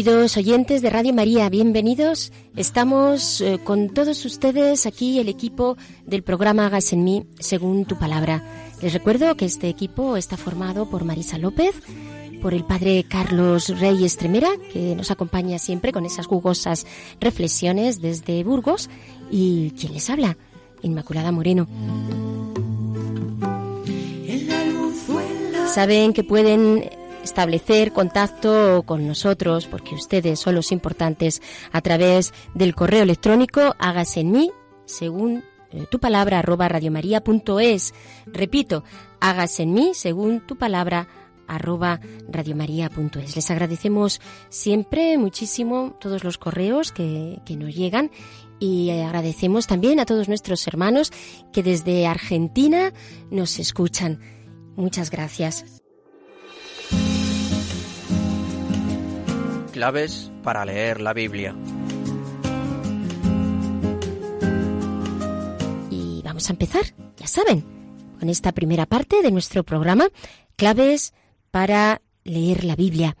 Queridos oyentes de Radio María, bienvenidos. Estamos eh, con todos ustedes aquí, el equipo del programa Hagas en mí, según tu palabra. Les recuerdo que este equipo está formado por Marisa López, por el padre Carlos Rey Estremera, que nos acompaña siempre con esas jugosas reflexiones desde Burgos, y quien les habla, Inmaculada Moreno. Saben que pueden establecer contacto con nosotros, porque ustedes son los importantes, a través del correo electrónico hágase en mí, según eh, tu palabra, arroba radiomaria.es. Repito, hágase en mí, según tu palabra, arroba radiomaria.es. Les agradecemos siempre muchísimo todos los correos que, que nos llegan y agradecemos también a todos nuestros hermanos que desde Argentina nos escuchan. Muchas gracias. Claves para leer la Biblia. Y vamos a empezar, ya saben, con esta primera parte de nuestro programa, claves para leer la Biblia.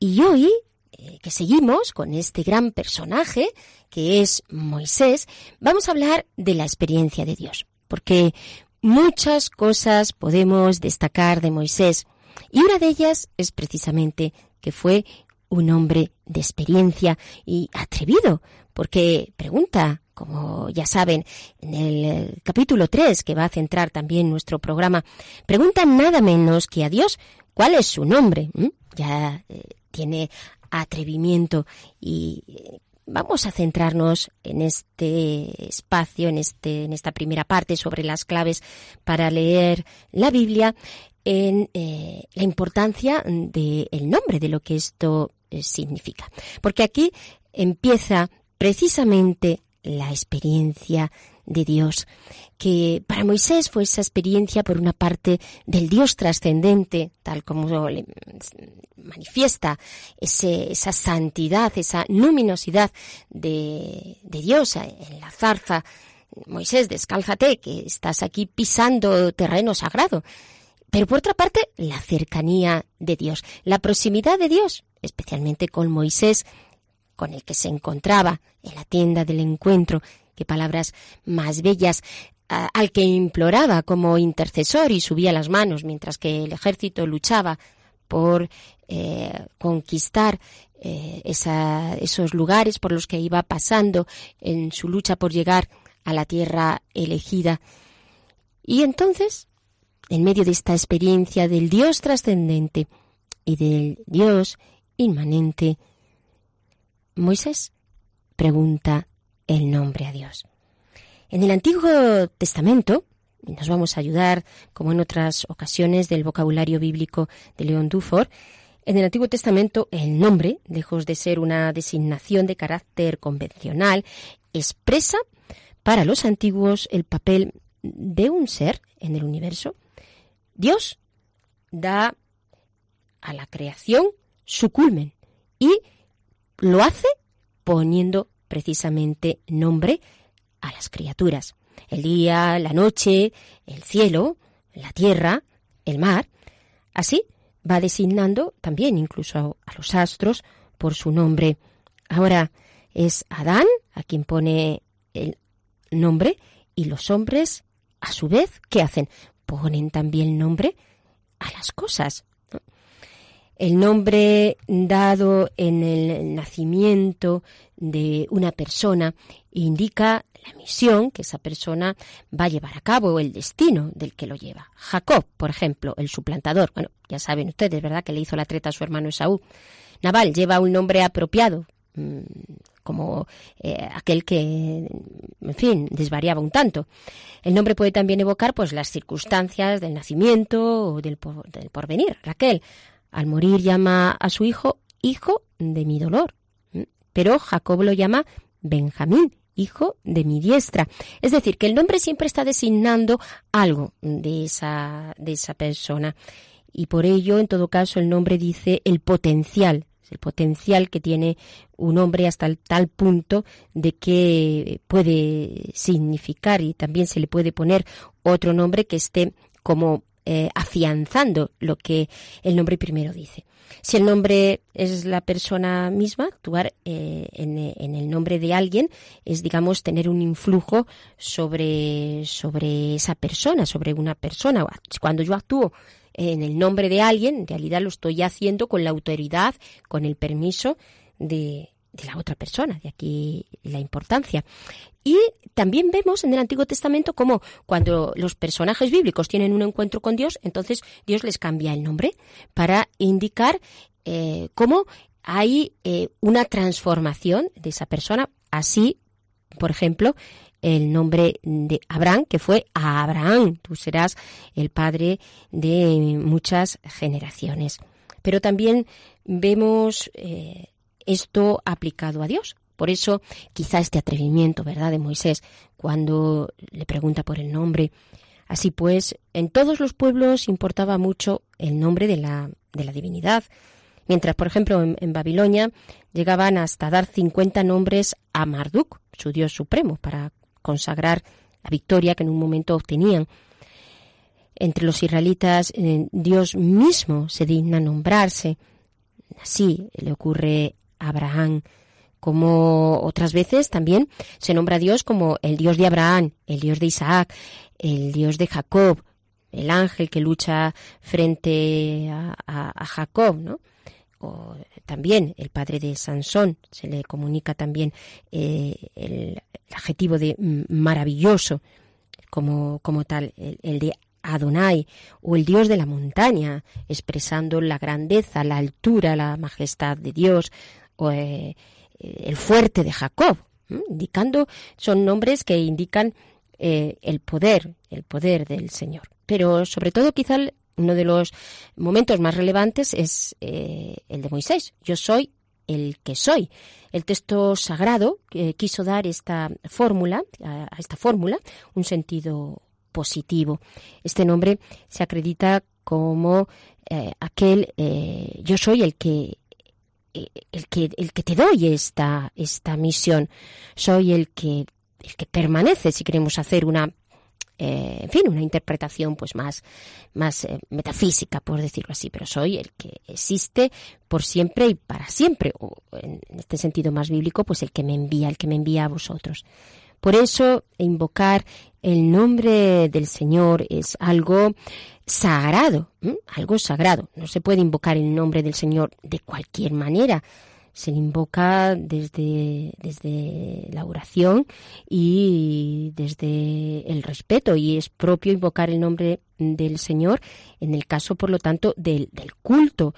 Y hoy, eh, que seguimos con este gran personaje que es Moisés, vamos a hablar de la experiencia de Dios, porque muchas cosas podemos destacar de Moisés, y una de ellas es precisamente que fue un hombre de experiencia y atrevido, porque pregunta, como ya saben, en el eh, capítulo 3, que va a centrar también nuestro programa, pregunta nada menos que a Dios cuál es su nombre. ¿m? Ya eh, tiene atrevimiento y eh, vamos a centrarnos en este espacio, en, este, en esta primera parte sobre las claves para leer la Biblia, en la importancia del nombre, de lo que esto significa. Porque aquí empieza precisamente la experiencia de Dios, que para Moisés fue esa experiencia, por una parte, del Dios trascendente, tal como le manifiesta esa santidad, esa luminosidad de, de Dios en la zarza. Moisés, descálzate, que estás aquí pisando terreno sagrado. Pero por otra parte, la cercanía de Dios, la proximidad de Dios, especialmente con Moisés, con el que se encontraba en la tienda del encuentro, qué palabras más bellas, al que imploraba como intercesor y subía las manos mientras que el ejército luchaba por eh, conquistar eh, esos lugares por los que iba pasando en su lucha por llegar a la tierra elegida. Y entonces, en medio de esta experiencia del Dios trascendente y del Dios Moisés pregunta el nombre a Dios. En el Antiguo Testamento, y nos vamos a ayudar, como en otras ocasiones, del vocabulario bíblico de León Dufour, en el Antiguo Testamento el nombre, lejos de ser una designación de carácter convencional, expresa para los antiguos el papel de un ser en el universo. Dios da a la creación su culmen y lo hace poniendo precisamente nombre a las criaturas. El día, la noche, el cielo, la tierra, el mar. Así va designando también incluso a, los astros por su nombre. Ahora es Adán a quien pone el nombre y los hombres, a su vez, ¿qué hacen? Ponen también nombre a las cosas. El nombre dado en el nacimiento de una persona indica la misión que esa persona va a llevar a cabo, el destino del que lo lleva. Jacob, por ejemplo, el suplantador. Bueno, ya saben ustedes, ¿verdad?, que le hizo la treta a su hermano Esaú. Naval lleva un nombre apropiado, mm, como eh, aquel que, en fin, desvariaba un tanto. El nombre puede también evocar pues las circunstancias del nacimiento o del, por- del porvenir. Raquel, al morir llama a su hijo hijo de mi dolor. ¿m? Pero Jacob lo llama Benjamín, hijo de mi diestra. Es decir, que el nombre siempre está designando algo de esa, de esa persona. Y por ello, en todo caso, el nombre dice el potencial, el potencial que tiene un hombre hasta el tal punto de que puede significar y también se le puede poner otro nombre que esté como eh, afianzando lo que el nombre primero dice. Si el nombre es la persona misma, actuar eh, en, el nombre de alguien es, digamos, tener un influjo sobre, sobre esa persona, sobre una persona. Cuando yo actúo en el nombre de alguien, en realidad lo estoy haciendo con la autoridad, con el permiso de, de la otra persona, de aquí la importancia. Y también vemos en el Antiguo Testamento cómo cuando los personajes bíblicos tienen un encuentro con Dios, entonces Dios les cambia el nombre para indicar eh, cómo hay eh, una transformación de esa persona. Así, por ejemplo, el nombre de Abraham, que fue Abraham. Tú serás el padre de muchas generaciones. Pero también vemos eh, esto aplicado a Dios. Por eso, quizá este atrevimiento, ¿verdad?, de Moisés, cuando le pregunta por el nombre. Así pues, en todos los pueblos importaba mucho el nombre de la, de la divinidad. Mientras, por ejemplo, en, Babilonia llegaban hasta dar 50 nombres a Marduk, su dios supremo, para consagrar la victoria que en un momento obtenían. Entre los israelitas, eh, Dios mismo se digna nombrarse. Así le ocurre a Abraham, como otras veces también se nombra a Dios como el Dios de Abraham, el Dios de Isaac, el Dios de Jacob, el ángel que lucha frente a, Jacob, ¿no? O también el padre de Sansón, se le comunica también eh, el, adjetivo de maravilloso como, como tal, el, el, de Adonai o el Dios de la montaña, expresando la grandeza, la altura, la majestad de Dios, o eh, el fuerte de Jacob, indicando, son nombres que indican eh, el poder, el poder del Señor. Pero sobre todo quizá uno de los momentos más relevantes es eh, el de Moisés. Yo soy el que soy. El texto sagrado eh, quiso dar esta fórmula, a, a esta fórmula, un sentido positivo. Este nombre se acredita como eh, aquel eh, yo soy el que eh, el que el que te doy esta esta misión. Soy el que el que permanece si queremos hacer una eh, en fin, una interpretación pues más, más eh, metafísica, por decirlo así, pero soy el que existe por siempre y para siempre, o en este sentido más bíblico, pues el que me envía, el que me envía a vosotros. Por eso, invocar el nombre del Señor es algo sagrado, algo sagrado. No se puede invocar el nombre del Señor de cualquier manera se le invoca desde, desde la oración y desde el respeto y es propio invocar el nombre del Señor en el caso, por lo tanto, del culto.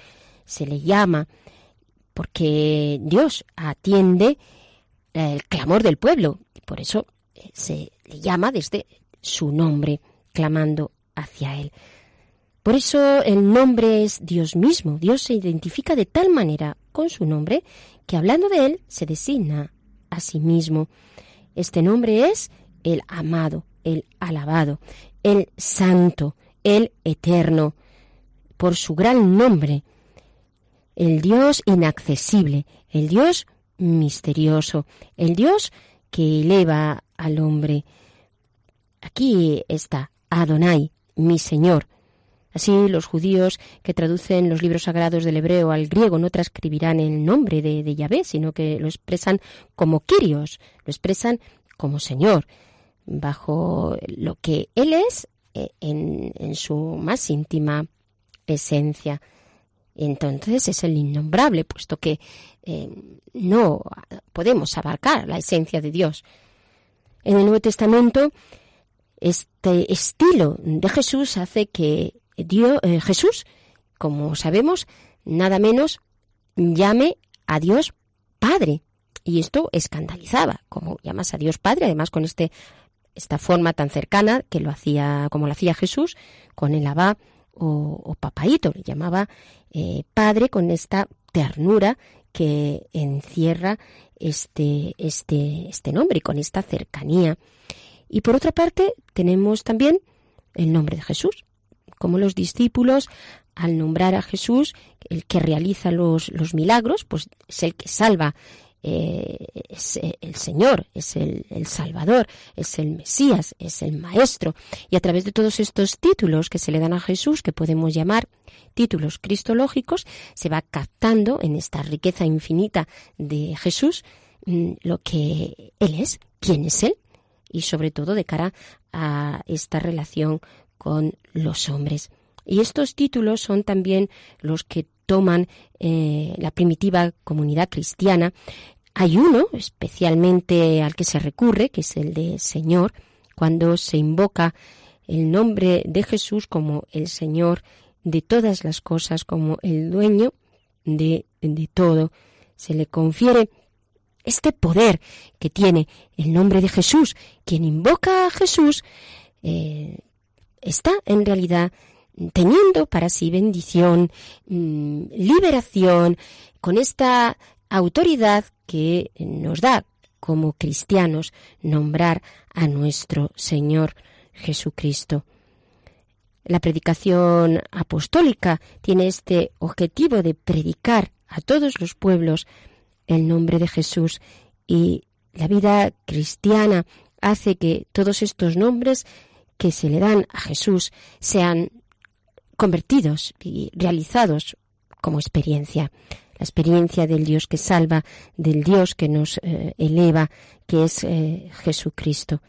Se le llama porque Dios atiende el clamor del pueblo. Por eso eh, se le llama desde su nombre, clamando hacia Él. Por eso el nombre es Dios mismo. Dios se identifica de tal manera con su nombre que hablando de Él se designa a sí mismo. Este nombre es el amado, el alabado, el santo, el eterno, por su gran nombre, el Dios inaccesible, el Dios misterioso, el Dios que eleva al hombre. Aquí está Adonai, mi Señor, Así, los judíos que traducen los libros sagrados del hebreo al griego no transcribirán el nombre de, Yahvé, sino que lo expresan como Kyrios, lo expresan como Señor, bajo lo que Él es eh, en su más íntima esencia. Entonces es el innombrable, puesto que eh, no podemos abarcar la esencia de Dios. En el Nuevo Testamento, este estilo de Jesús hace que Dios, eh, Jesús, como sabemos, nada menos llame a Dios Padre. Y esto escandalizaba, como llamas a Dios Padre, además con este, esta forma tan cercana que lo hacía, como lo hacía Jesús, con el Abba o, o Papaito, le llamaba eh, Padre con esta ternura que encierra este, este, este nombre, con esta cercanía. Y por otra parte, tenemos también el nombre de Jesús, como los discípulos al nombrar a Jesús, el que realiza los, los milagros, pues es el que salva, eh, es el Señor, es el, el, Salvador, es el Mesías, es el Maestro. Y a través de todos estos títulos que se le dan a Jesús, que podemos llamar títulos cristológicos, se va captando en esta riqueza infinita de Jesús mm, lo que Él es, quién es Él, y sobre todo de cara a esta relación con los hombres. Y estos títulos son también los que toman eh, la primitiva comunidad cristiana. Hay uno especialmente al que se recurre, que es el de Señor, cuando se invoca el nombre de Jesús como el Señor de todas las cosas, como el dueño de, de todo. Se le confiere este poder que tiene el nombre de Jesús. Quien invoca a Jesús eh, está en realidad teniendo para sí bendición, mm, liberación, con esta autoridad que nos da como cristianos nombrar a nuestro Señor Jesucristo. La predicación apostólica tiene este objetivo de predicar a todos los pueblos el nombre de Jesús y la vida cristiana hace que todos estos nombres que se le dan a Jesús sean convertidos y realizados como experiencia. La experiencia del Dios que salva, del Dios que nos eh, eleva, que es eh, Jesucristo.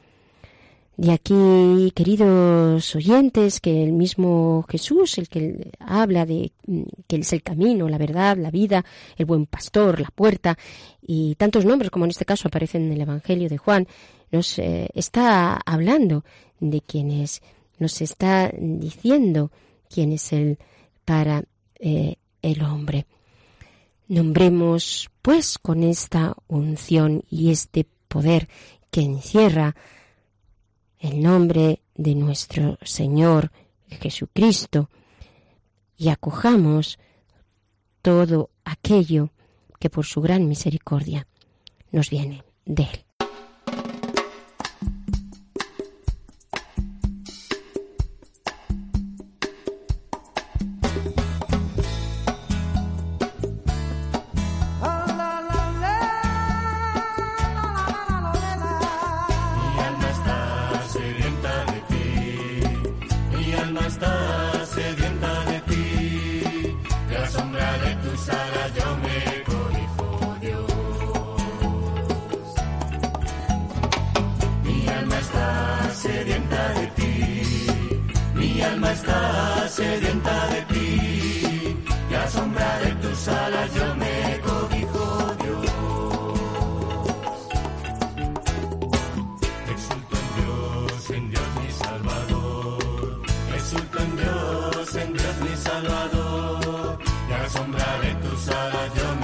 De aquí, queridos oyentes, que el mismo Jesús, el que habla de mm, que es el camino, la verdad, la vida, el buen pastor, la puerta, y tantos nombres como en este caso aparecen en el Evangelio de Juan, nos eh, está hablando de quién es, nos está diciendo quién es Él para el hombre. Nombremos, pues, con esta unción y este poder que encierra el nombre de nuestro Señor Jesucristo y acojamos todo aquello que por su gran misericordia nos viene de Él. Saladin.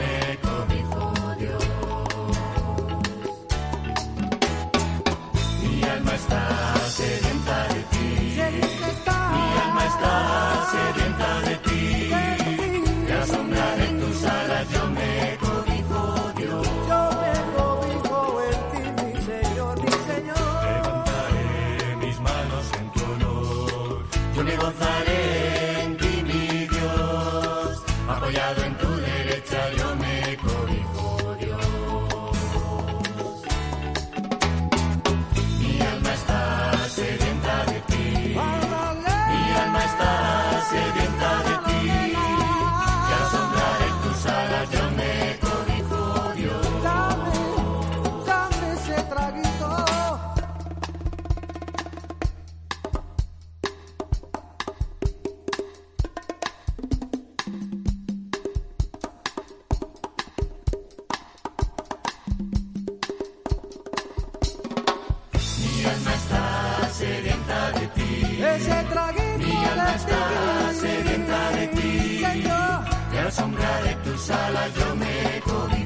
ese traguito mi alma está sedienta de ti, Señor. De la sombra de tus alas yo me cobí.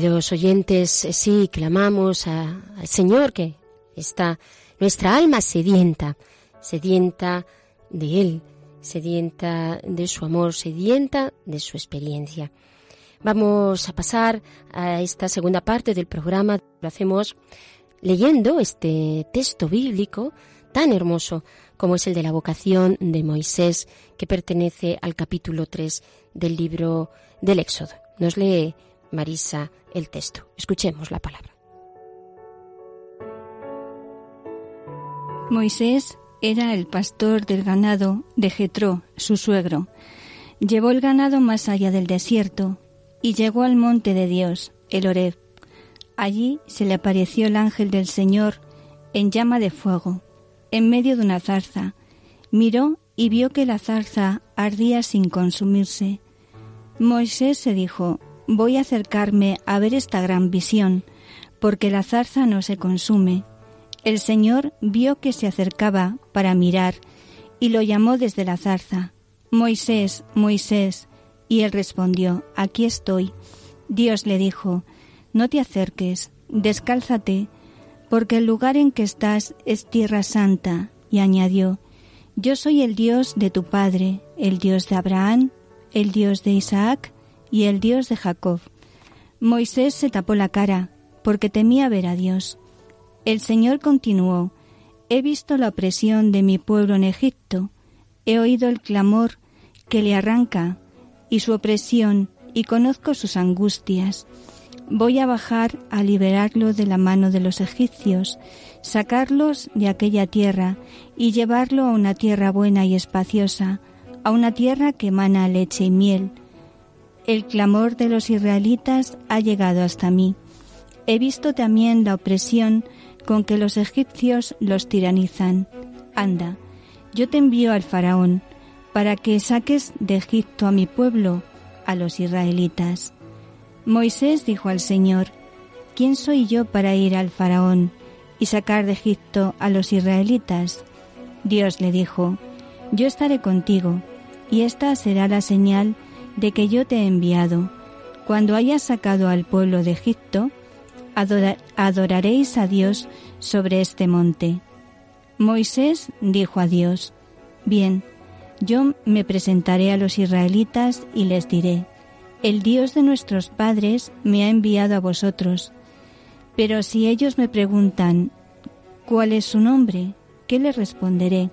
Queridos oyentes, sí, clamamos al Señor que está nuestra alma sedienta, sedienta de Él, sedienta de su amor, sedienta de su experiencia. Vamos a pasar a esta segunda parte del programa. Lo hacemos leyendo este texto bíblico tan hermoso como es el de la vocación de Moisés, que pertenece al capítulo 3 del libro del Éxodo. Nos lee Marisa el texto. Escuchemos la palabra. Moisés era el pastor del ganado de Jetro, su suegro. Llevó el ganado más allá del desierto y llegó al monte de Dios, el Oreb. Allí se le apareció el ángel del Señor en llama de fuego, en medio de una zarza. Miró y vio que la zarza ardía sin consumirse. Moisés se dijo, voy a acercarme a ver esta gran visión, porque la zarza no se consume. El Señor vio que se acercaba para mirar y lo llamó desde la zarza. Moisés, Moisés. Y él respondió, Aquí estoy. Dios le dijo, No te acerques, descálzate, porque el lugar en que estás es tierra santa. Y añadió, Yo soy el Dios de tu Padre, el Dios de Abraham, el Dios de Isaac y el Dios de Jacob. Moisés se tapó la cara, porque temía ver a Dios. El Señor continuó, He visto la opresión de mi pueblo en Egipto, he oído el clamor que le arranca y su opresión, y conozco sus angustias. Voy a bajar a liberarlo de la mano de los egipcios, sacarlos de aquella tierra y llevarlo a una tierra buena y espaciosa, a una tierra que emana leche y miel. El clamor de los israelitas ha llegado hasta mí. He visto también la opresión con que los egipcios los tiranizan. Anda, yo te envío al faraón, para que saques de Egipto a mi pueblo, a los israelitas. Moisés dijo al Señor, ¿quién soy yo para ir al faraón y sacar de Egipto a los israelitas? Dios le dijo, yo estaré contigo, y esta será la señal de que yo te he enviado. Cuando hayas sacado al pueblo de Egipto, adoraréis a Dios sobre este monte. Moisés dijo a Dios, Bien, yo me presentaré a los israelitas y les diré, El Dios de nuestros padres me ha enviado a vosotros. Pero si ellos me preguntan, ¿cuál es su nombre? ¿Qué les responderé?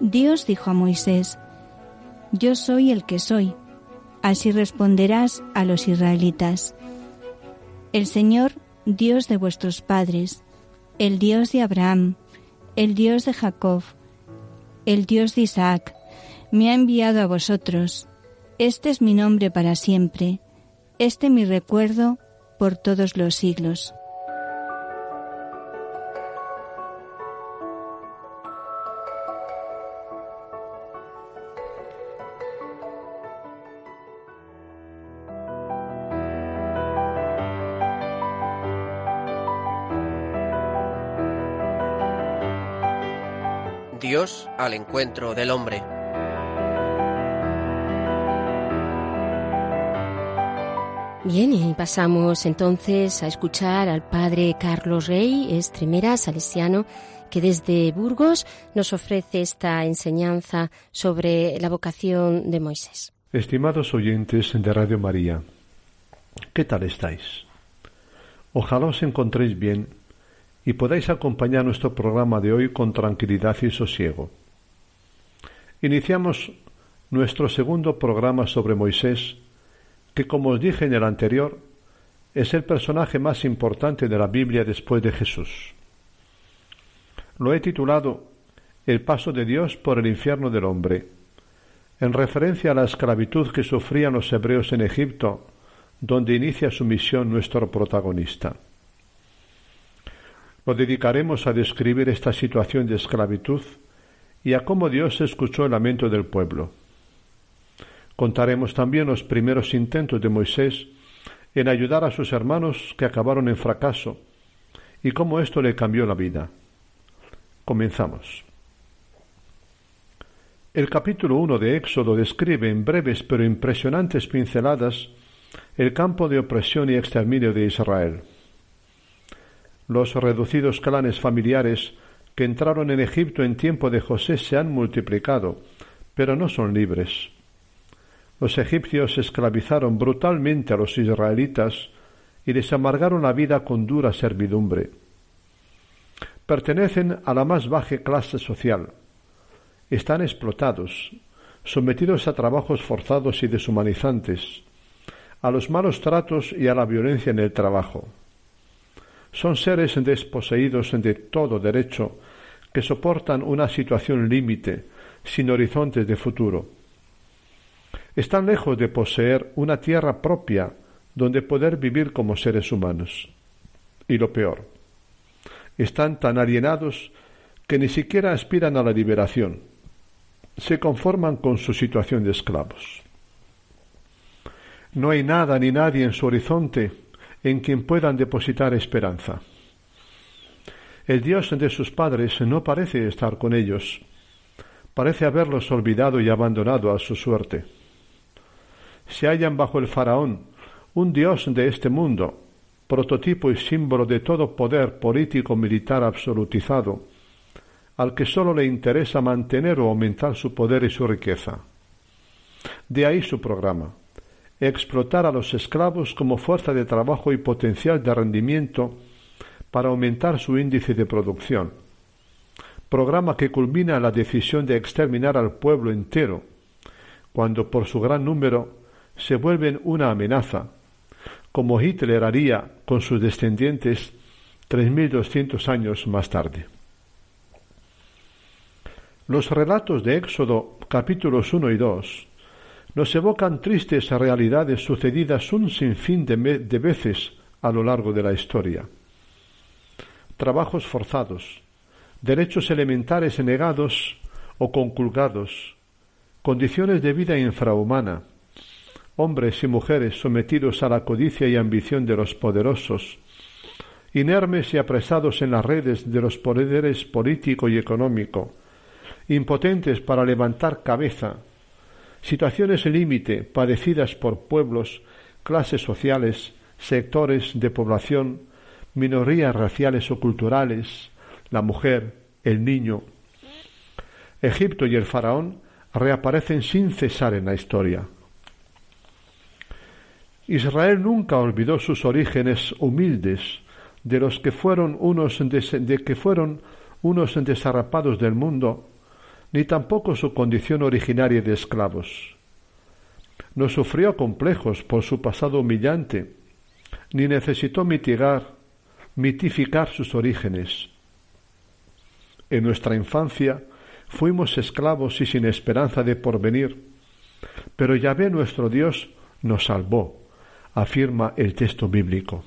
Dios dijo a Moisés, Yo soy el que soy. Así responderás a los israelitas. El Señor Dios de vuestros padres, el Dios de Abraham, el Dios de Jacob, el Dios de Isaac, me ha enviado a vosotros. Este es mi nombre para siempre, este mi recuerdo por todos los siglos. Dios al encuentro del hombre. Bien, y pasamos entonces a escuchar al padre Carlos Rey, estremera salesiano, que desde Burgos nos ofrece esta enseñanza sobre la vocación de Moisés. Estimados oyentes de Radio María, ¿qué tal estáis? Ojalá os encontréis bien y podáis acompañar nuestro programa de hoy con tranquilidad y sosiego. Iniciamos nuestro segundo programa sobre Moisés, que como os dije en el anterior, es el personaje más importante de la Biblia después de Jesús. Lo he titulado El paso de Dios por el infierno del hombre, en referencia a la esclavitud que sufrían los hebreos en Egipto, donde inicia su misión nuestro protagonista. Lo dedicaremos a describir esta situación de esclavitud y a cómo Dios escuchó el lamento del pueblo. Contaremos también los primeros intentos de Moisés en ayudar a sus hermanos que acabaron en fracaso y cómo esto le cambió la vida. Comenzamos. El capítulo 1 de Éxodo describe en breves pero impresionantes pinceladas el campo de opresión y exterminio de Israel. Los reducidos clanes familiares que entraron en Egipto en tiempo de José se han multiplicado, pero no son libres. Los egipcios esclavizaron brutalmente a los israelitas y les amargaron la vida con dura servidumbre. Pertenecen a la más baja clase social. Están explotados, sometidos a trabajos forzados y deshumanizantes, a los malos tratos y a la violencia en el trabajo. Son seres desposeídos de todo derecho que soportan una situación límite, sin horizontes de futuro. Están lejos de poseer una tierra propia donde poder vivir como seres humanos. Y lo peor, están tan alienados que ni siquiera aspiran a la liberación. Se conforman con su situación de esclavos. No hay nada ni nadie en su horizonte en quien puedan depositar esperanza. El Dios de sus padres no parece estar con ellos, parece haberlos olvidado y abandonado a su suerte. Se hallan bajo el faraón, un dios de este mundo, prototipo y símbolo de todo poder político militar absolutizado, al que sólo le interesa mantener o aumentar su poder y su riqueza. De ahí su programa, explotar a los esclavos como fuerza de trabajo y potencial de rendimiento para aumentar su índice de producción. Programa que culmina la decisión de exterminar al pueblo entero, cuando por su gran número se vuelven una amenaza, como Hitler haría con sus descendientes 3.200 años más tarde. Los relatos de Éxodo capítulos 1 y 2 nos evocan tristes realidades sucedidas un sinfín de, de veces a lo largo de la historia. Trabajos forzados, derechos elementares negados o conculcados, condiciones de vida infrahumana, hombres y mujeres sometidos a la codicia y ambición de los poderosos, inermes y apresados en las redes de los poderes político y económico, impotentes para levantar cabeza, situaciones límite padecidas por pueblos, clases sociales, sectores de población, minorías raciales o culturales, la mujer, el niño. Egipto y el faraón reaparecen sin cesar en la historia. Israel nunca olvidó sus orígenes humildes, de los que fueron unos de que fueron unos desarrapados del mundo, ni tampoco su condición originaria de esclavos. No sufrió complejos por su pasado humillante, ni necesitó mitigar, mitificar sus orígenes. En nuestra infancia fuimos esclavos y sin esperanza de porvenir, pero Yahvé nuestro Dios nos salvó afirma el texto bíblico.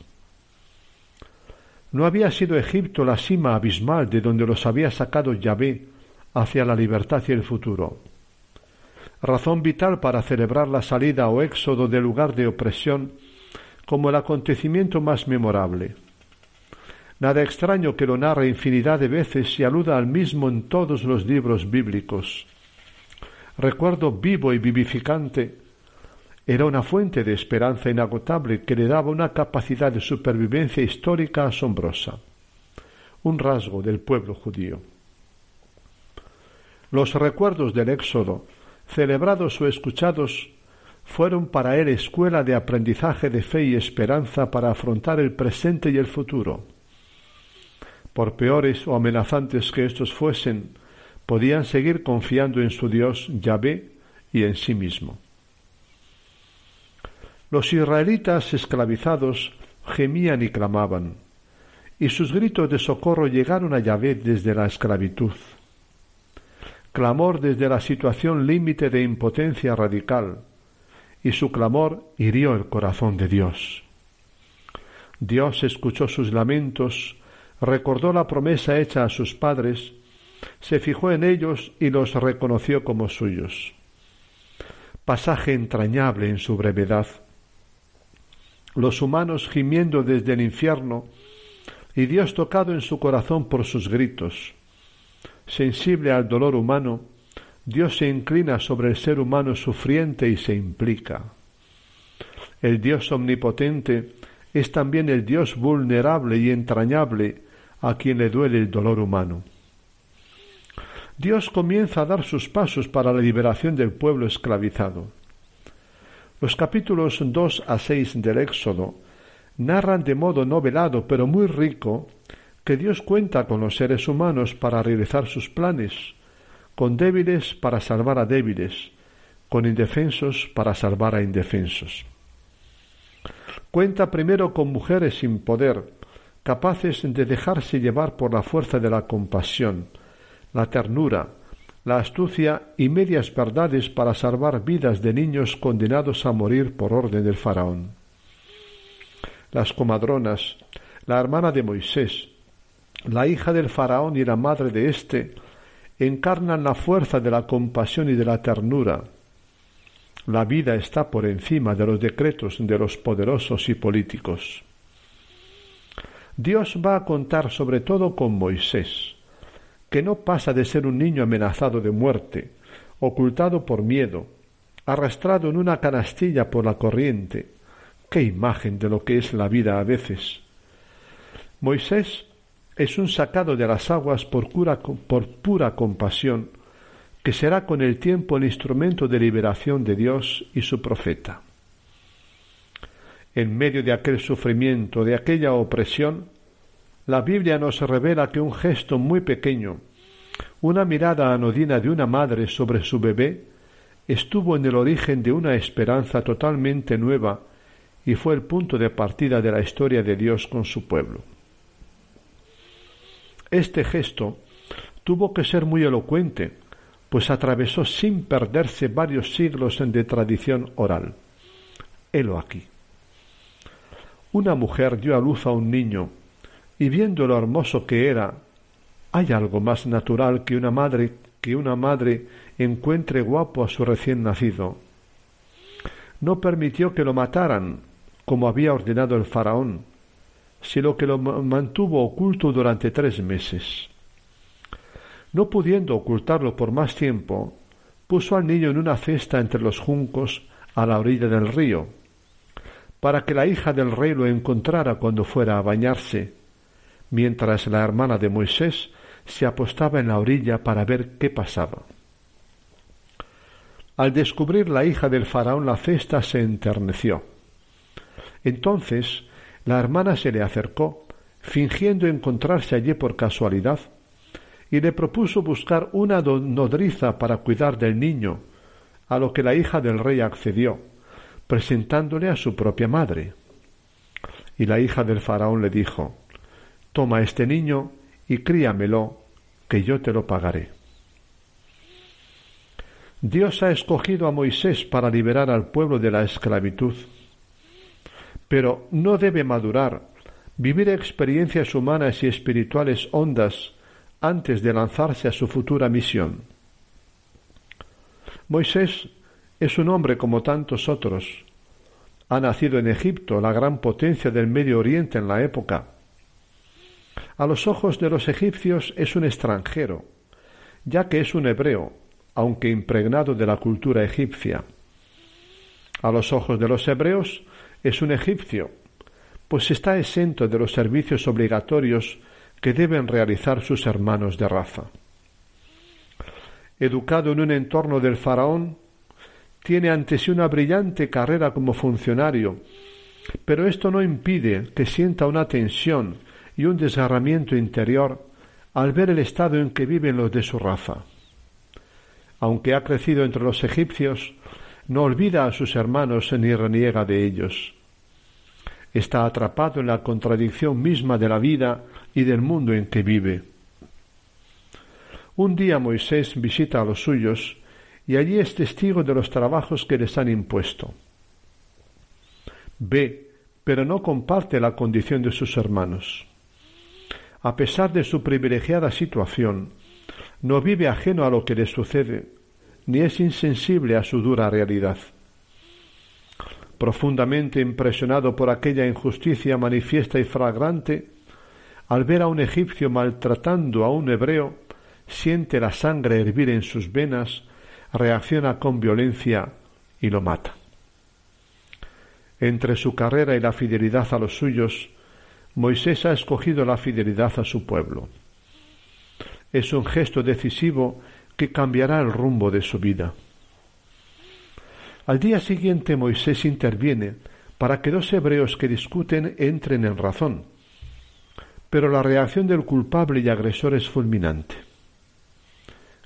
No había sido Egipto la cima abismal de donde los había sacado Yahvé hacia la libertad y el futuro. Razón vital para celebrar la salida o éxodo del lugar de opresión como el acontecimiento más memorable. Nada extraño que lo narre infinidad de veces y aluda al mismo en todos los libros bíblicos. Recuerdo vivo y vivificante era una fuente de esperanza inagotable que le daba una capacidad de supervivencia histórica asombrosa, un rasgo del pueblo judío. Los recuerdos del Éxodo, celebrados o escuchados, fueron para él escuela de aprendizaje de fe y esperanza para afrontar el presente y el futuro. Por peores o amenazantes que estos fuesen, podían seguir confiando en su Dios Yahvé y en sí mismo. Los israelitas esclavizados gemían y clamaban, y sus gritos de socorro llegaron a Yahvé desde la esclavitud. Clamor desde la situación límite de impotencia radical, y su clamor hirió el corazón de Dios. Dios escuchó sus lamentos, recordó la promesa hecha a sus padres, se fijó en ellos y los reconoció como suyos. Pasaje entrañable en su brevedad los humanos gimiendo desde el infierno, y Dios tocado en su corazón por sus gritos. Sensible al dolor humano, Dios se inclina sobre el ser humano sufriente y se implica. El Dios omnipotente es también el Dios vulnerable y entrañable a quien le duele el dolor humano. Dios comienza a dar sus pasos para la liberación del pueblo esclavizado. Los capítulos 2 a 6 del Éxodo narran de modo novelado pero muy rico que Dios cuenta con los seres humanos para realizar sus planes, con débiles para salvar a débiles, con indefensos para salvar a indefensos. Cuenta primero con mujeres sin poder, capaces de dejarse llevar por la fuerza de la compasión, la ternura, la astucia y medias verdades para salvar vidas de niños condenados a morir por orden del faraón. Las comadronas, la hermana de Moisés, la hija del faraón y la madre de éste, encarnan la fuerza de la compasión y de la ternura, la vida está por encima de los decretos de los poderosos y políticos. Dios va a contar sobre todo con Moisés, que no pasa de ser un niño amenazado de muerte, ocultado por miedo, arrastrado en una canastilla por la corriente. Qué imagen de lo que es la vida a veces. Moisés es un sacado de las aguas por, por pura compasión que será con el tiempo el instrumento de liberación de Dios y su profeta. En medio de aquel sufrimiento, de aquella opresión, la Biblia nos revela que un gesto muy pequeño, una mirada anodina de una madre sobre su bebé, estuvo en el origen de una esperanza totalmente nueva y fue el punto de partida de la historia de Dios con su pueblo. Este gesto tuvo que ser muy elocuente, pues atravesó sin perderse varios siglos de tradición oral. Helo aquí. Una mujer dio a luz a un niño, y viendo lo hermoso que era, ¿hay algo más natural que una madre que una madre encuentre guapo a su recién nacido? No permitió que lo mataran, como había ordenado el faraón, sino que lo mantuvo oculto durante tres meses. No pudiendo ocultarlo por más tiempo, puso al niño en una cesta entre los juncos a la orilla del río, para que la hija del rey lo encontrara cuando fuera a bañarse, mientras la hermana de Moisés se apostaba en la orilla para ver qué pasaba. Al descubrir la hija del faraón la cesta se enterneció. Entonces la hermana se le acercó, fingiendo encontrarse allí por casualidad, y le propuso buscar una nodriza para cuidar del niño, a lo que la hija del rey accedió, presentándole a su propia madre. Y la hija del faraón le dijo Toma este niño y críamelo, que yo te lo pagaré. Dios ha escogido a Moisés para liberar al pueblo de la esclavitud, pero no debe madurar, vivir experiencias humanas y espirituales hondas antes de lanzarse a su futura misión. Moisés es un hombre como tantos otros. Ha nacido en Egipto, la gran potencia del Medio Oriente en la época. A los ojos de los egipcios es un extranjero, ya que es un hebreo, aunque impregnado de la cultura egipcia. A los ojos de los hebreos es un egipcio, pues está exento de los servicios obligatorios que deben realizar sus hermanos de raza. Educado en un entorno del faraón, tiene ante sí una brillante carrera como funcionario, pero esto no impide que sienta una tensión y un desgarramiento interior al ver el estado en que viven los de su raza. Aunque ha crecido entre los egipcios, no olvida a sus hermanos ni reniega de ellos. Está atrapado en la contradicción misma de la vida y del mundo en que vive. Un día Moisés visita a los suyos y allí es testigo de los trabajos que les han impuesto. Ve, pero no comparte la condición de sus hermanos. A pesar de su privilegiada situación, no vive ajeno a lo que le sucede, ni es insensible a su dura realidad. Profundamente impresionado por aquella injusticia manifiesta y fragrante, al ver a un egipcio maltratando a un hebreo, siente la sangre hervir en sus venas, reacciona con violencia y lo mata. Entre su carrera y la fidelidad a los suyos, Moisés ha escogido la fidelidad a su pueblo. Es un gesto decisivo que cambiará el rumbo de su vida. Al día siguiente Moisés interviene para que dos hebreos que discuten entren en razón. Pero la reacción del culpable y agresor es fulminante.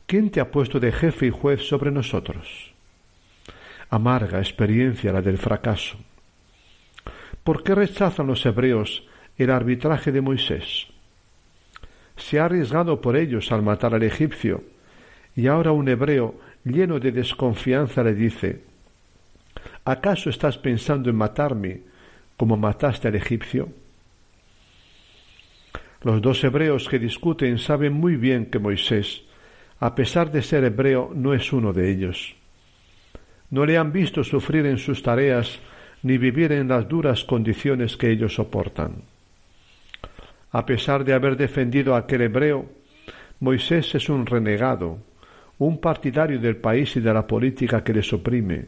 ¿Quién te ha puesto de jefe y juez sobre nosotros? Amarga experiencia la del fracaso. ¿Por qué rechazan los hebreos el arbitraje de Moisés? Se ha arriesgado por ellos al matar al egipcio, y ahora un hebreo lleno de desconfianza le dice ¿Acaso estás pensando en matarme como mataste al egipcio? Los dos hebreos que discuten saben muy bien que Moisés, a pesar de ser hebreo, no es uno de ellos. No le han visto sufrir en sus tareas ni vivir en las duras condiciones que ellos soportan. A pesar de haber defendido a aquel hebreo, Moisés es un renegado, un partidario del país y de la política que les oprime,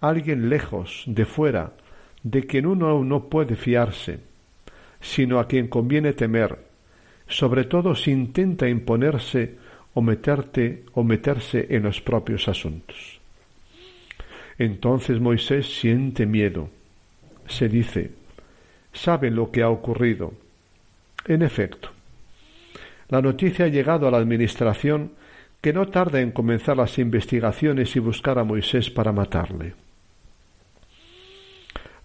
alguien lejos, de fuera, de quien uno no puede fiarse, sino a quien conviene temer, sobre todo si intenta imponerse o meterte o meterse en los propios asuntos. Entonces Moisés siente miedo. Se dice, saben lo que ha ocurrido. En efecto, la noticia ha llegado a la administración que no tarda en comenzar las investigaciones y buscar a Moisés para matarle.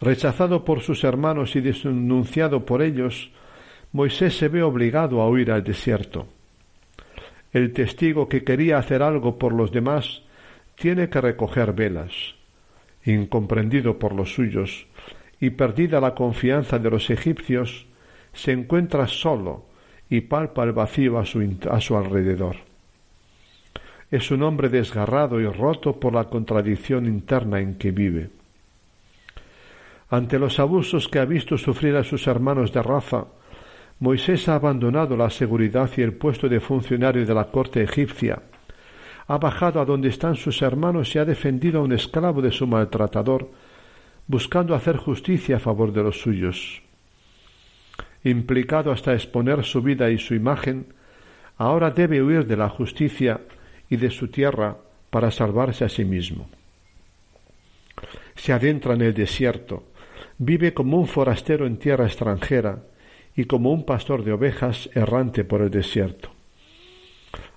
Rechazado por sus hermanos y denunciado por ellos, Moisés se ve obligado a huir al desierto. El testigo que quería hacer algo por los demás tiene que recoger velas. Incomprendido por los suyos y perdida la confianza de los egipcios, se encuentra solo y palpa el vacío a su, a su alrededor. Es un hombre desgarrado y roto por la contradicción interna en que vive. Ante los abusos que ha visto sufrir a sus hermanos de raza, Moisés ha abandonado la seguridad y el puesto de funcionario de la corte egipcia. Ha bajado a donde están sus hermanos y ha defendido a un esclavo de su maltratador, buscando hacer justicia a favor de los suyos. Implicado hasta exponer su vida y su imagen, ahora debe huir de la justicia y de su tierra para salvarse a sí mismo. Se adentra en el desierto, vive como un forastero en tierra extranjera y como un pastor de ovejas errante por el desierto.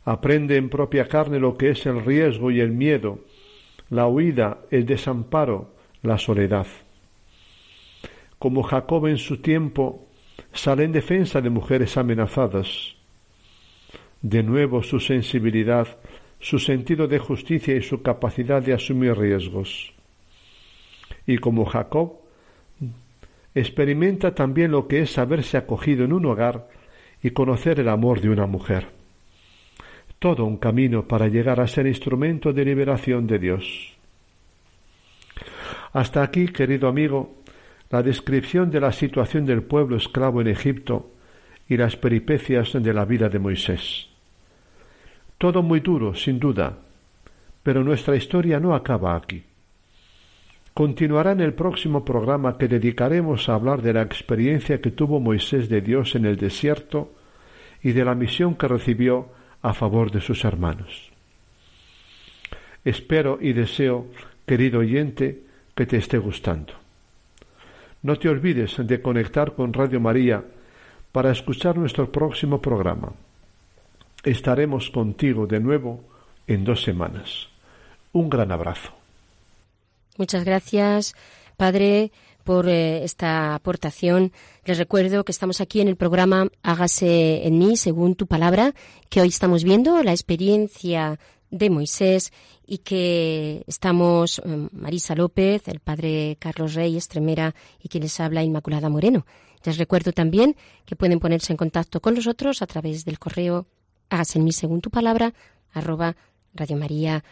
Aprende en propia carne lo que es el riesgo y el miedo, la huida, el desamparo, la soledad. Como Jacob en su tiempo sale en defensa de mujeres amenazadas. De nuevo su sensibilidad, su sentido de justicia y su capacidad de asumir riesgos. Y como Jacob, experimenta también lo que es haberse acogido en un hogar y conocer el amor de una mujer. Todo un camino para llegar a ser instrumento de liberación de Dios. Hasta aquí, querido amigo, la descripción de la situación del pueblo esclavo en Egipto y las peripecias de la vida de Moisés. Todo muy duro, sin duda, pero nuestra historia no acaba aquí continuará en el próximo programa que dedicaremos a hablar de la experiencia que tuvo Moisés de Dios en el desierto y de la misión que recibió a favor de sus hermanos. Espero y deseo, querido oyente, que te esté gustando. No te olvides de conectar con Radio María para escuchar nuestro próximo programa. Estaremos contigo de nuevo en dos semanas. Un gran abrazo. Muchas gracias, Padre, por eh, esta aportación. Les recuerdo que estamos aquí en el programa Hágase en mí según tu palabra, que hoy estamos viendo la experiencia de Moisés y que estamos eh, Marisa López, el Padre Carlos Rey Estremera y quien les habla Inmaculada Moreno. Les recuerdo también que pueden ponerse en contacto con nosotros a través del correo hágase en mí según tu palabra arroba radiomaria.es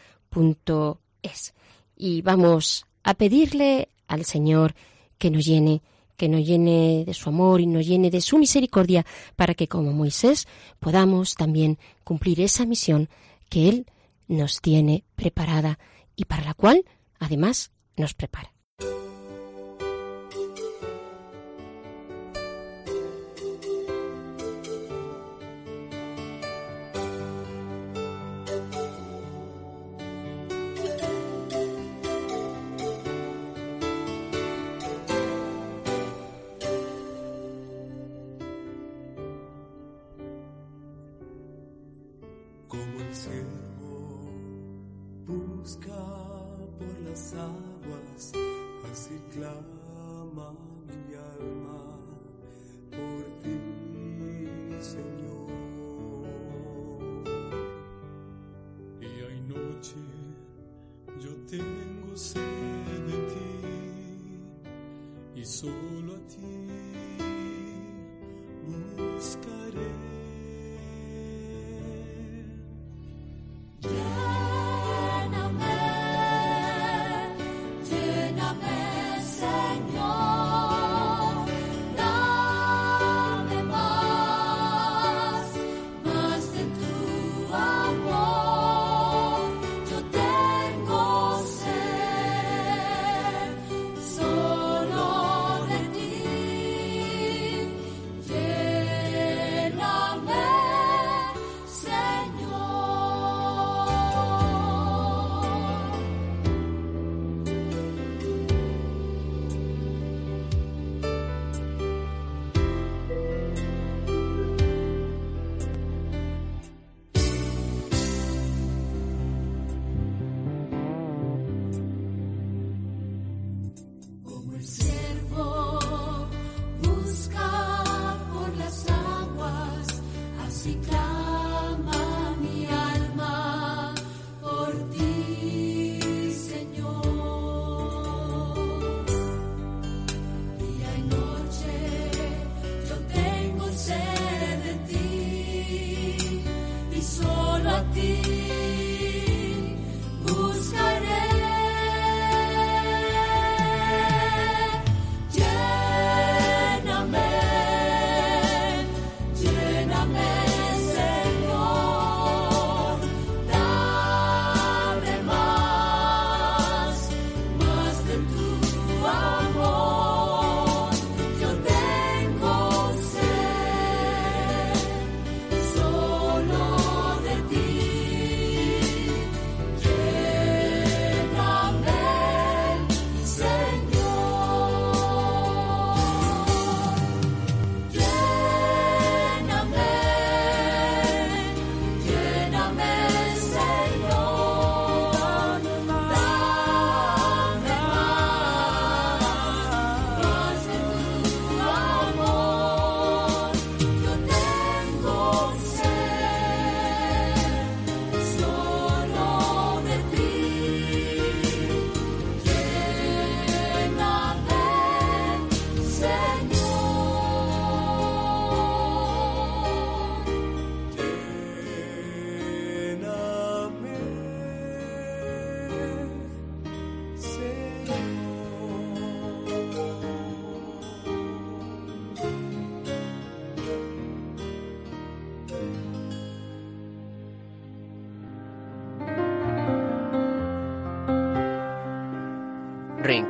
y vamos a pedirle al Señor que nos llene, que nos llene de su amor y nos llene de su misericordia para que como Moisés podamos también cumplir esa misión que Él nos tiene preparada y para la cual además nos prepara. Como el cielo busca por las aguas, así clama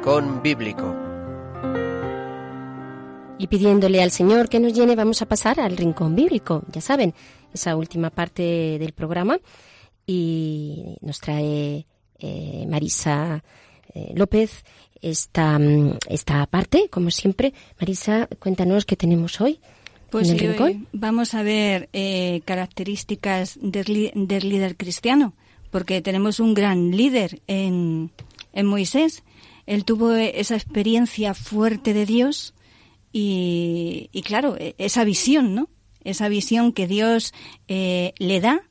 Rincón Bíblico. Y pidiéndole al Señor que nos llene, vamos a pasar al Rincón Bíblico. Ya saben, esa última parte del programa. Y nos trae eh, Marisa eh, López esta, mm, esta parte, como siempre. Marisa, cuéntanos qué tenemos hoy. Pues en el rincón. hoy vamos a ver eh, características del, del líder cristiano, porque tenemos un gran líder en, en Moisés. Él tuvo eh, esa experiencia fuerte de Dios y, y claro, e- esa visión, ¿no? Esa visión que Dios eh, le da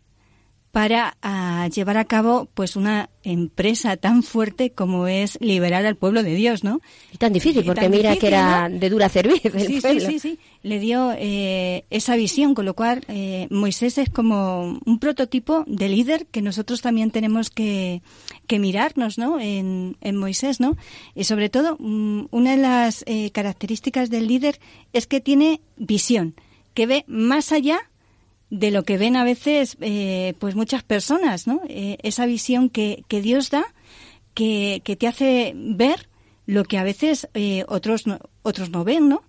para ah, llevar a cabo pues una empresa tan fuerte como es liberar al pueblo de Dios, ¿no? Y tan difícil, Y porque tan mira que era ¿no? de dura cerviz el Sí, sí, pueblo. sí, sí. Le dio eh, esa visión, con lo cual eh, Moisés es como un prototipo de líder que nosotros también tenemos que, que mirarnos, ¿no? En, en Moisés, ¿no? Y sobre todo, mm, una de las eh, características del líder es que tiene visión, que ve más allá de lo que ven a veces eh, pues muchas personas, ¿no? Eh, esa visión que, que Dios da, que, que te hace ver lo que a veces eh, otros no, otros no ven, ¿no?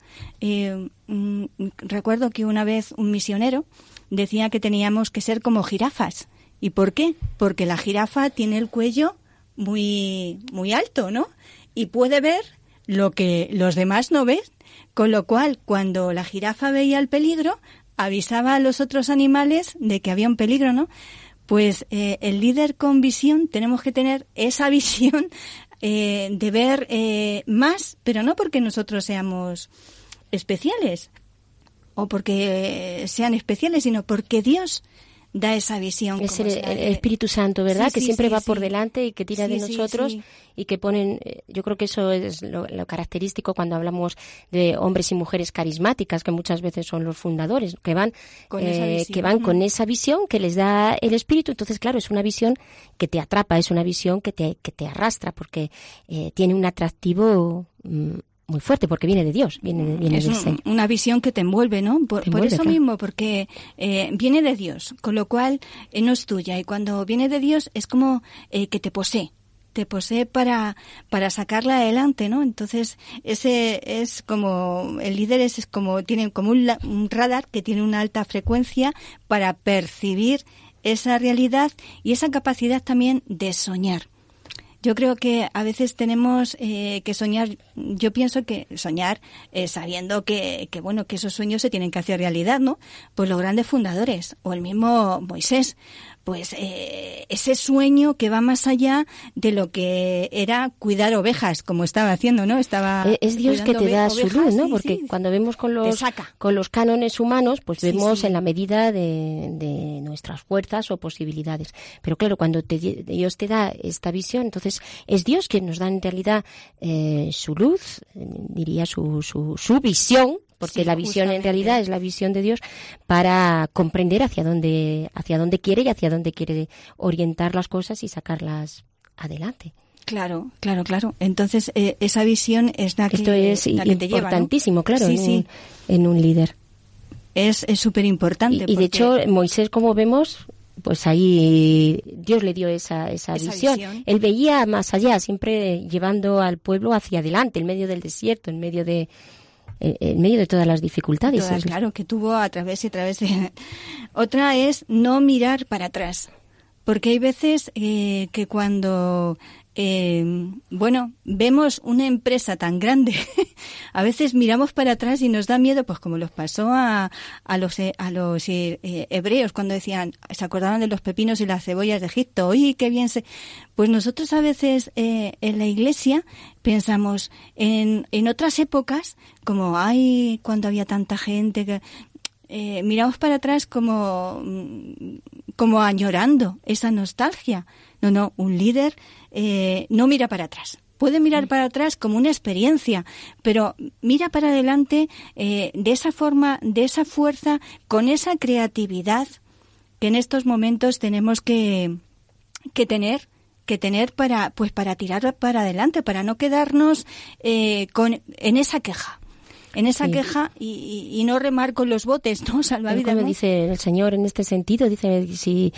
Mm, recuerdo que una vez un misionero decía que teníamos que ser como jirafas. ¿Y por qué? Porque la jirafa tiene el cuello muy muy alto, ¿no? Y puede ver lo que los demás no ven, con lo cual cuando la jirafa veía el peligro, avisaba a los otros animales de que había un peligro, ¿no? Pues eh, el líder con visión tenemos que tener esa visión eh, de ver eh, más, pero no porque nosotros seamos especiales o porque sean especiales, sino porque Dios da esa visión. Es el, Espíritu Santo, ¿verdad? Sí, que sí, siempre sí, va por delante y que tira de nosotros y que ponen, eh, yo creo que eso es lo, lo característico cuando hablamos de hombres y mujeres carismáticas, que muchas veces son los fundadores, que van, Con eh, que van con esa visión que les da el Espíritu. Entonces, claro, es una visión que te atrapa, es una visión que te, que te arrastra, porque eh, tiene un atractivo mm, muy fuerte, porque viene de Dios, viene, de- viene es del un- Señor. una visión que te envuelve, ¿no? Por, eso claro. mismo, porque eh, viene de Dios, con lo cual eh, no es tuya. Y cuando viene de Dios es como eh, que te posee, te posee para, para sacarla adelante, ¿no? Entonces, ese es como, el líder es, es como, tiene como un, un radar que tiene una alta frecuencia para percibir esa realidad y esa capacidad también de soñar. Yo creo que a veces tenemos eh, que soñar, yo pienso que soñar eh, sabiendo que, que, bueno, que esos sueños se tienen que hacer realidad, ¿no? Pues los grandes fundadores, o el mismo Moisés, pues eh, ese sueño que va más allá de lo que era cuidar ovejas, como estaba haciendo, ¿no? Estaba Eh, Es Dios que te da su luz, ¿no? sí, Porque sí. cuando vemos con los, con los cánones humanos, pues Sí, vemos en la medida de, de nuestras fuerzas o posibilidades. Pero claro, cuando te- Dios te da esta visión, entonces es Dios quien nos da en realidad eh, su luz, eh, diría su, su, su visión, porque Sí, la visión en realidad es la visión de Dios para comprender hacia dónde, hacia dónde quiere y hacia dónde quiere orientar las cosas y sacarlas adelante. Claro, claro, claro. Entonces, eh, esa visión es la que, Esto es la que te lleva, ¿no? importantísimo, claro, Sí, en, sí. Un, en un líder. Es súper Y, importante. y de hecho, Moisés, como vemos, pues ahí Dios le dio esa, esa, Esa visión. visión. Él veía más allá, siempre llevando al pueblo hacia adelante, en medio del desierto, en medio de, en, en medio de todas las dificultades. Todas, Es- claro, que tuvo a través y a través de... Otra es no mirar para atrás. Porque hay veces eh, que cuando, eh, bueno, vemos una empresa tan grande, a veces miramos para atrás y nos da miedo, pues como los pasó a, a los, eh, a los eh, eh, hebreos cuando decían, se acordaban de los pepinos y las cebollas de Egipto, oye, qué bien se... Pues nosotros a veces eh, en la iglesia pensamos en, en otras épocas, como, ay, cuando había tanta gente que miramos para atrás como, mm, como añorando esa nostalgia. No, no, un líder eh, no mira para atrás. Puede mirar para atrás como una experiencia, pero mira para adelante eh, de esa forma, de esa fuerza, con esa creatividad que en estos momentos tenemos que, que tener que tener para pues para tirar para adelante para no quedarnos eh, con en esa queja en esa Sí. queja y, y- no remar con los botes no salvavidas como ¿no? dice el Señor en este sentido, dice, si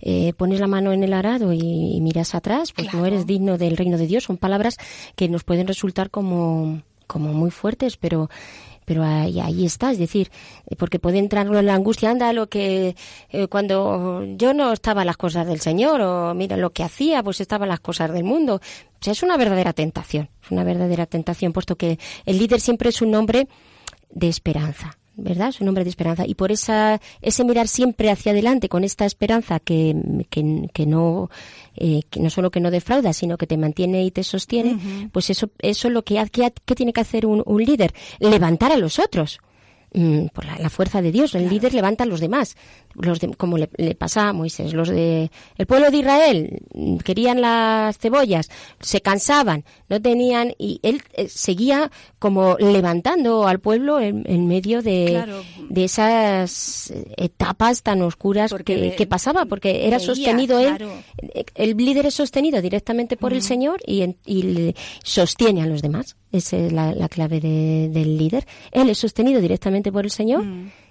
eh, pones la mano en el arado y, y miras atrás, pues no Claro. eres digno del reino de Dios. Son palabras que nos pueden resultar como, como muy fuertes, pero pero ahí, ahí está, es decir, eh, porque puede entrar en la angustia, anda, lo que eh, cuando yo no estaba las cosas del Señor, o mira lo que hacía, pues estaba en las cosas del mundo. O sea, es una verdadera tentación, una verdadera tentación, puesto que el líder siempre es un hombre de esperanza, ¿verdad? Es un hombre de esperanza. Y por esa, ese mirar siempre hacia adelante con esta esperanza que, que, que no, eh, que no solo que no defrauda, sino que te mantiene y te sostiene, pues eso, eso es lo que, que, que tiene que hacer un, un líder, levantar a los otros. Mm, por la, la fuerza de Dios, el líder levanta a los demás, los de- como le, le pasa a Moisés, los de el pueblo de Israel mm, querían las cebollas, se cansaban, no tenían y él eh, seguía como levantando al pueblo en, en medio de, Claro. de esas etapas tan oscuras que, que pasaba, porque era veía, sostenido él, claro. eh, el líder es sostenido directamente por el Señor y, en- y sostiene a los demás. Esa es la, la clave de- del líder. Él es sostenido directamente por el Señor,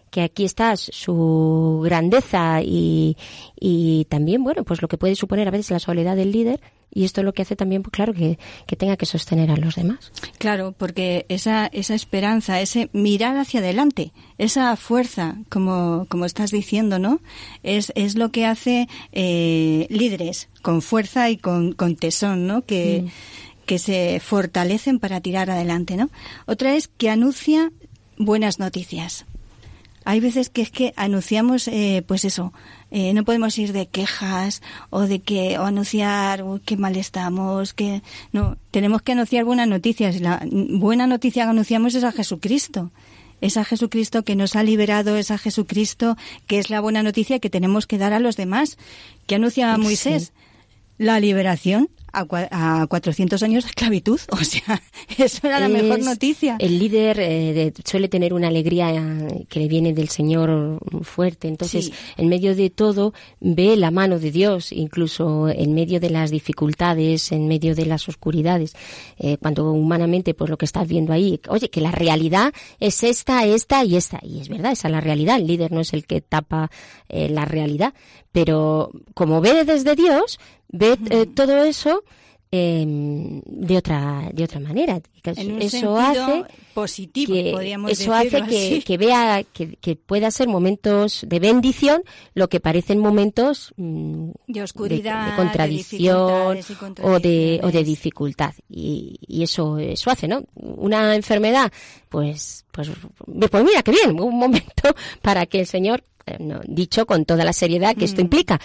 que aquí está su grandeza y, y también, bueno, pues lo que puede suponer a veces la soledad del líder. Y esto es lo que hace también, pues claro, que, que tenga que sostener a los demás. Claro, porque esa, esa esperanza, ese mirar hacia adelante, esa fuerza, como, como estás diciendo, ¿no? Es, es lo que hace eh, líderes con fuerza y con, con tesón, ¿no? Que, que se fortalecen para tirar adelante, ¿no? Otra es que anuncia buenas noticias. Hay veces que es que anunciamos, eh, pues eso, eh, no podemos ir de quejas o de que o anunciar "Uy, qué mal estamos, que no, tenemos que anunciar buenas noticias. La buena noticia que anunciamos es a Jesucristo. Es a Jesucristo que nos ha liberado, es a Jesucristo que es la buena noticia que tenemos que dar a los demás. que anuncia Sí. Moisés? La liberación a, a 400 años de esclavitud. O sea, eso era la mejor noticia. El líder eh, de- suele tener una alegría que le viene del Señor fuerte. Entonces, Sí. en medio de todo, ve la mano de Dios, incluso en medio de las dificultades, en medio de las oscuridades. Eh, cuando humanamente, pues lo que estás viendo ahí, oye, que la realidad es esta, esta y esta. Y es verdad, esa es la realidad. El líder no es el que tapa eh, la realidad. Pero como ve desde Dios, ve eh, todo eso eh, de otra de otra manera. En un eso hace positivo, que podríamos eso hace que, que vea que, que pueda ser momentos de bendición lo que parecen momentos mm, De oscuridad, de, de contradicción o de o de dificultad. Y, y eso eso hace no una enfermedad pues pues pues mira qué bien un momento para que el señor eh, no, dicho con toda la seriedad que Mm. esto implica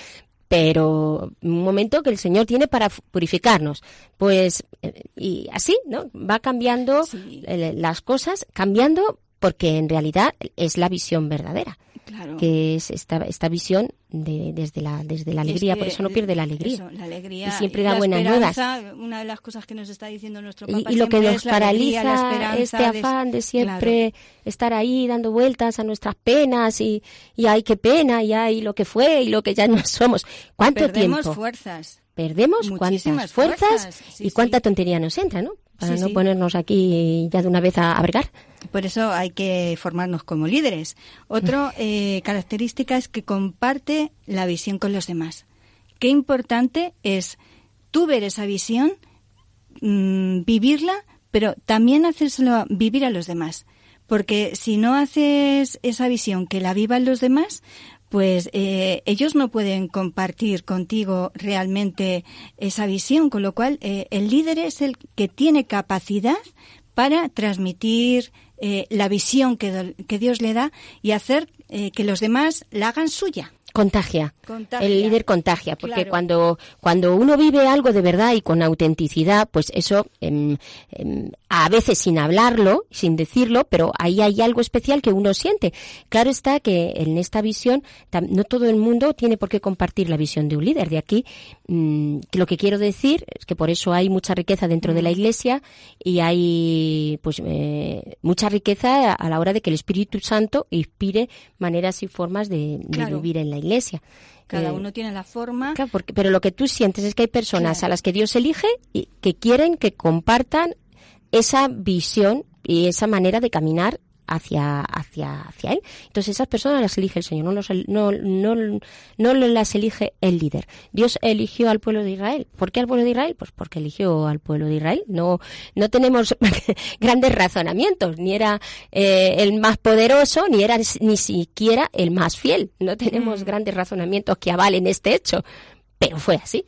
pero un momento que el Señor tiene para purificarnos. Pues, eh, y así, ¿no? Va cambiando Sí. las cosas, cambiando porque en realidad es la visión verdadera, Claro. que es esta, esta visión de, desde, la, desde la Es alegría, que, por eso no pierde la alegría. eso, la alegría Y siempre y da la buenas nuevas. Una de las cosas que nos está diciendo nuestro Y, Papa y lo que nos es la alegría, la paraliza esperanza, este afán de siempre estar ahí dando vueltas a nuestras penas y, y ay, qué pena, y ay, lo que fue y lo que ya no somos. ¿Cuánto Perdemos tiempo? fuerzas. Perdemos Muchísimas cuántas fuerzas, fuerzas, sí, y cuánta sí. tontería nos entra, ¿no? Para Sí, no sí. ponernos aquí ya de una vez a, a bregar. Por eso hay que formarnos como líderes. Otra eh, característica es que comparte la visión con los demás. Qué importante es tú ver esa visión, mm, vivirla, pero también hacérselo vivir a los demás. Porque si no haces esa visión que la vivan los demás, pues eh, ellos no pueden compartir contigo realmente esa visión, con lo cual eh, el líder es el que tiene capacidad para transmitir eh, la visión que, que Dios le da y hacer eh, que los demás la hagan suya. Contagia. Contagia. El líder contagia, porque Claro. cuando, cuando uno vive algo de verdad y con autenticidad, pues eso, em, em, a veces sin hablarlo, sin decirlo, pero ahí hay algo especial que uno siente. Claro está que en esta visión, no todo el mundo tiene por qué compartir la visión de un líder. De aquí, mm, que lo que quiero decir es que por eso hay mucha riqueza dentro de la iglesia y hay, pues, eh, mucha riqueza a la hora de que el Espíritu Santo inspire maneras y formas de, de vivir en la iglesia. Cada Eh, uno tiene la forma. Claro, porque- pero lo que tú sientes es que hay personas Claro. a las que Dios elige y que quieren que compartan esa visión y esa manera de caminar hacia, hacia, hacia Él. Entonces esas personas las elige el Señor, no, los no, no, no las elige el líder. Dios eligió al pueblo de Israel. ¿Por qué al pueblo de Israel? Pues porque eligió al pueblo de Israel. No, no tenemos grandes razonamientos, ni era eh, el más poderoso, ni era ni siquiera el más fiel. No tenemos grandes razonamientos que avalen este hecho, pero fue así.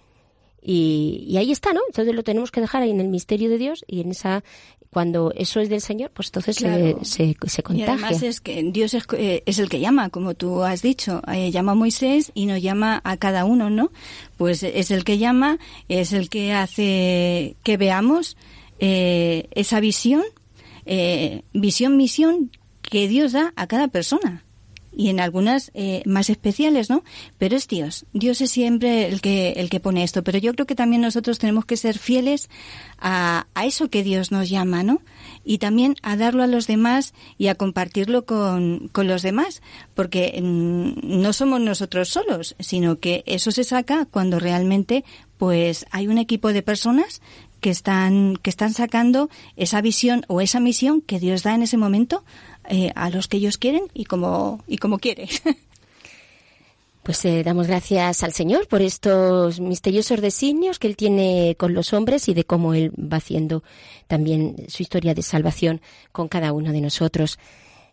Y, y ahí está, ¿no? Entonces lo tenemos que dejar ahí en el misterio de Dios y en esa cuando eso es del Señor, pues entonces se- Claro. se, se, Y contagia. además es que Dios es, eh, es el que llama, como tú has dicho. Eh, llama a Moisés y nos llama a cada uno, ¿no? Pues es el que llama, es el que hace que veamos eh, esa visión, eh, visión, misión que Dios da a cada persona. Y en algunas eh, más especiales, ¿no? Pero es Dios. Dios es siempre el que, el que pone esto. Pero yo creo que también nosotros tenemos que ser fieles a, a eso que Dios nos llama, ¿no? Y también a darlo a los demás y a compartirlo con, con los demás. Porque mm, no somos nosotros solos, sino que eso se saca cuando realmente pues hay un equipo de personas que están que están sacando esa visión o esa misión que Dios da en ese momento eh, a los que ellos quieren y como y como quiere. Pues eh, damos gracias al Señor por estos misteriosos designios que Él tiene con los hombres y de cómo Él va haciendo también su historia de salvación con cada uno de nosotros.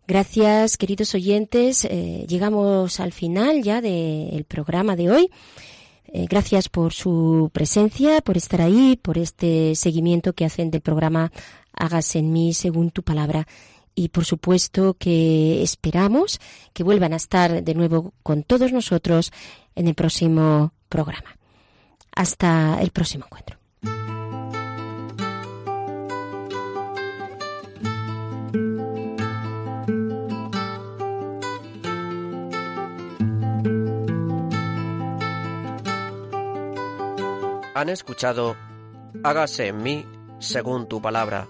Gracias, queridos oyentes. Eh, llegamos al final ya del programa de hoy. Gracias por su presencia, por estar ahí, por este seguimiento que hacen del programa Hágase en mí según tu palabra. Y por supuesto que esperamos que vuelvan a estar de nuevo con todos nosotros en el próximo programa. Hasta el próximo encuentro. Han escuchado Hágase en mí según tu palabra,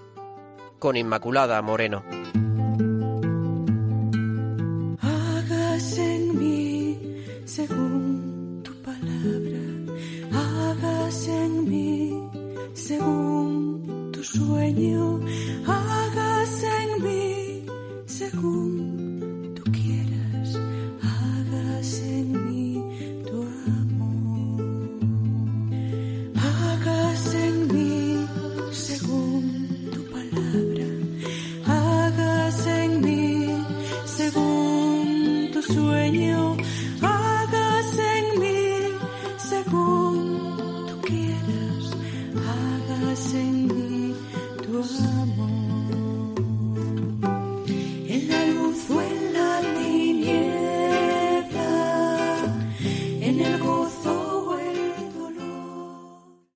con Inmaculada Moreno. según tu sueño, hagas en mí según